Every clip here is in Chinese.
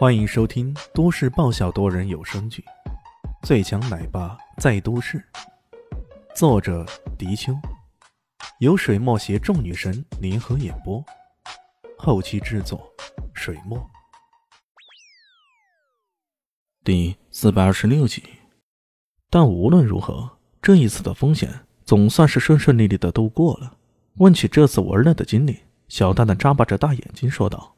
欢迎收听都市爆笑多人有声剧《最强奶爸在都市》，作者：迪秋，由水墨携众女神联合演播，后期制作：水墨。第四百二十六集。但无论如何，这一次的风险总算是顺顺利利的度过了。问起这次玩乐的经历，小蛋蛋眨巴着大眼睛说道：“！”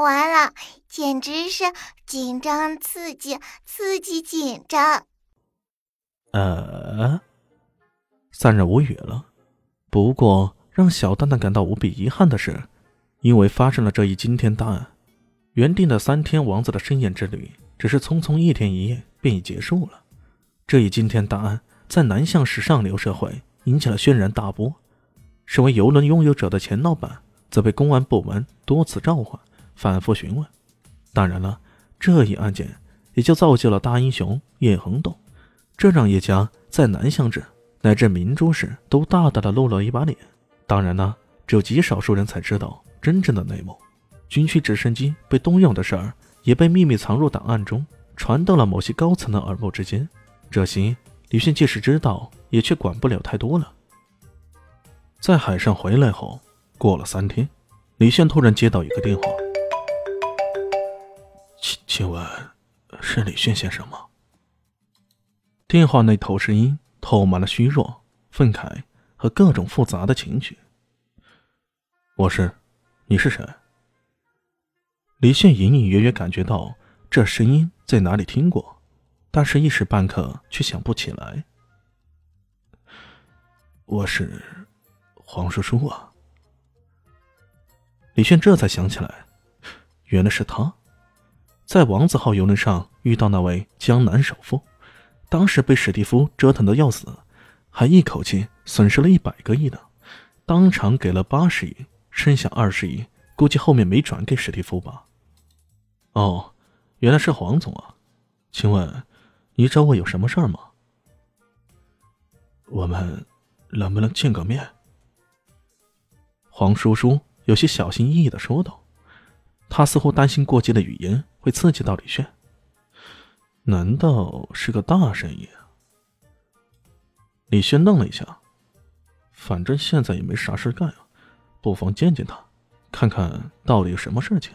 完了，简直是紧张刺激，刺激紧张。呃，三人无语了。不过让小蛋蛋感到无比遗憾的是，因为发生了这一惊天大案，原定的三天王子的盛宴之旅，只是匆匆一天一夜便已结束了。这一惊天大案在南向市上流社会引起了轩然大波，身为游轮拥有者的钱老板。则被公安部门多次召唤，反复询问。当然了，这一案件也就造就了大英雄叶恒栋，这让叶家在南乡镇乃至明珠市都大大的露了一把脸。当然了，只有极少数人才知道真正的内幕。军区直升机被动用的事儿也被秘密藏入档案中，传到了某些高层的耳目之间。这些李迅即使知道，也却管不了太多了。在海上回来后。过了三天，李炫突然接到一个电话。请问，是李炫先生吗？电话那头声音透满了虚弱、愤慨和各种复杂的情绪。我是，你是谁？李炫隐隐约约感觉到这声音在哪里听过，但是一时半刻却想不起来。我是黄叔叔啊。李炫这才想起来，原来是他，在王子号游轮上遇到那位江南首富，当时被史蒂夫折腾的要死，还一口气损失了一百个亿呢，当场给了八十亿，剩下二十亿，估计后面没转给史蒂夫吧。哦，原来是黄总啊，请问你找我有什么事儿吗？我们能不能见个面？黄叔叔。有些小心翼翼的说道：“他似乎担心过激的语言会刺激到李炫。难道是个大生意？”李炫愣了一下，反正现在也没啥事干啊，不妨见见他，看看到底有什么事情。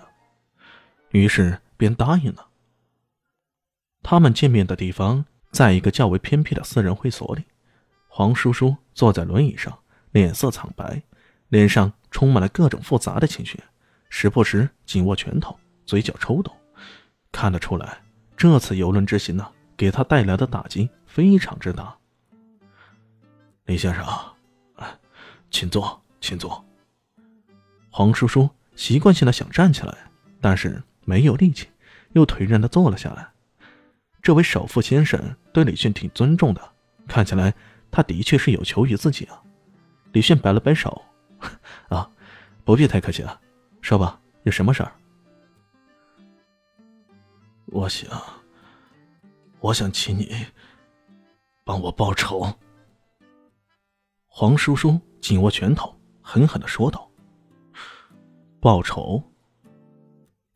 于是便答应了。他们见面的地方在一个较为偏僻的私人会所里。黄叔叔坐在轮椅上，脸色苍白，脸上。充满了各种复杂的情绪，时不时紧握拳头，嘴角抽动。看得出来，这次游轮之行呢，给他带来的打击非常之大。李先生，请坐，请坐。黄叔叔习惯性的想站起来，但是没有力气，又颓然的坐了下来。这位首富先生对李迅挺尊重的，看起来他的确是有求于自己啊。李迅摆了摆手。啊，不必太客气了，说吧，有什么事儿？我想，我想请你帮我报仇。黄叔叔紧握拳头，狠狠的说道：“报仇。”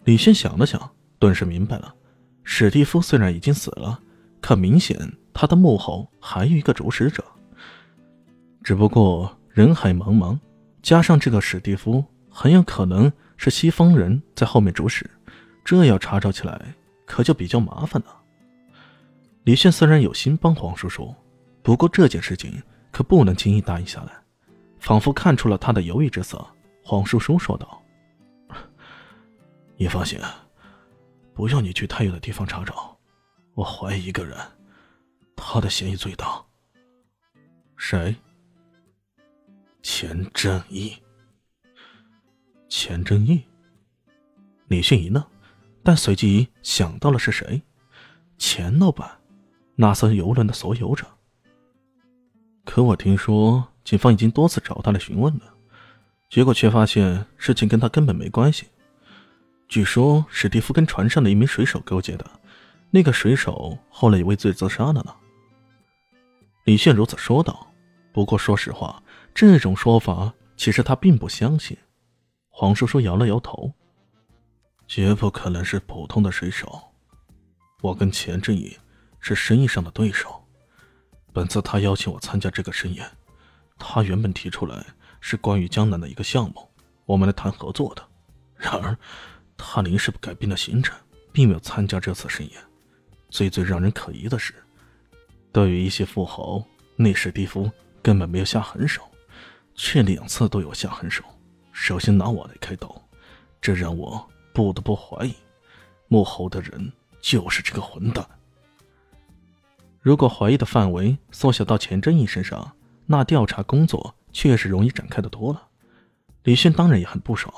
李轩想了想，顿时明白了，史蒂夫虽然已经死了，可明显他的幕后还有一个主使者，只不过人海茫茫。加上这个史蒂夫很有可能是西方人在后面主使，这要查找起来可就比较麻烦了。李炫虽然有心帮黄叔叔，不过这件事情可不能轻易答应下来。仿佛看出了他的犹豫之色，黄叔叔说道：“你放心，不用你去太远的地方查找。我怀疑一个人，他的嫌疑最大。谁？”钱正义，钱正义。李迅一愣，但随即想到了是谁，钱老板，那艘游轮的所有者。可我听说，警方已经多次找他来询问了，结果却发现事情跟他根本没关系。据说史蒂夫跟船上的一名水手勾结的，那个水手后来也畏罪自杀了呢。李炫如此说道。不过说实话。这种说法，其实他并不相信。黄叔叔摇了摇头：“绝不可能是普通的水手。我跟钱志毅是生意上的对手。本次他邀请我参加这个盛宴，他原本提出来是关于江南的一个项目，我们来谈合作的。然而，他临时改变了行程，并没有参加这次盛宴。最最让人可疑的是，对于一些富豪，内史蒂夫根本没有下狠手，却两次都有下狠手。首先拿我来开刀，这让我不得不怀疑，幕后的人就是这个混蛋。如果怀疑的范围缩小到钱正义身上，那调查工作确实容易展开的多了。李迅当然也很不爽，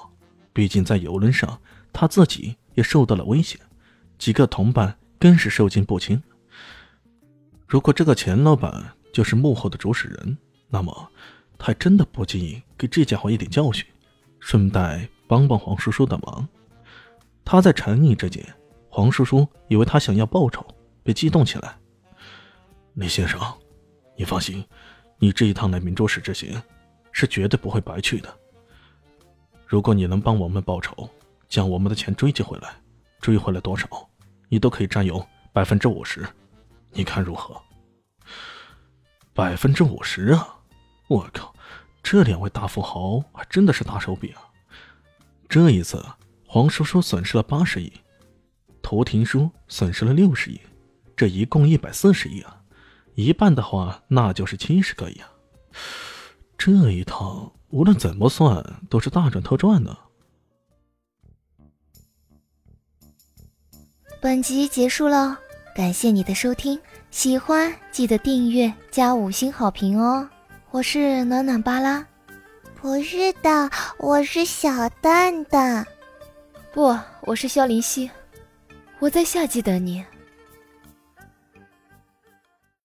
毕竟在游轮上，他自己也受到了威胁，几个同伴更是受尽不轻。如果这个钱老板就是幕后的主使人，那么他还真的不介意给这家伙一点教训，顺带帮帮黄叔叔的忙。他在沉溺之间，黄叔叔以为他想要报仇，被激动起来。李先生，你放心，你这一趟来明珠市之行，是绝对不会白去的。如果你能帮我们报仇，将我们的钱追击回来，追回来多少，你都可以占有百分之五十，你看如何？百分之五十啊！我靠，这两位大富豪还真的是大手笔啊！这一次，黄叔叔损失了八十亿，涂廷书损失了六十亿，这一共一百四十亿啊！一半的话，那就是七十个亿啊！这一趟无论怎么算，都是大赚特赚呢。本集结束了，感谢你的收听，喜欢记得订阅加五星好评哦！我是暖暖巴拉，不是的，我是小蛋蛋，不，我是萧林希，我在夏季等你。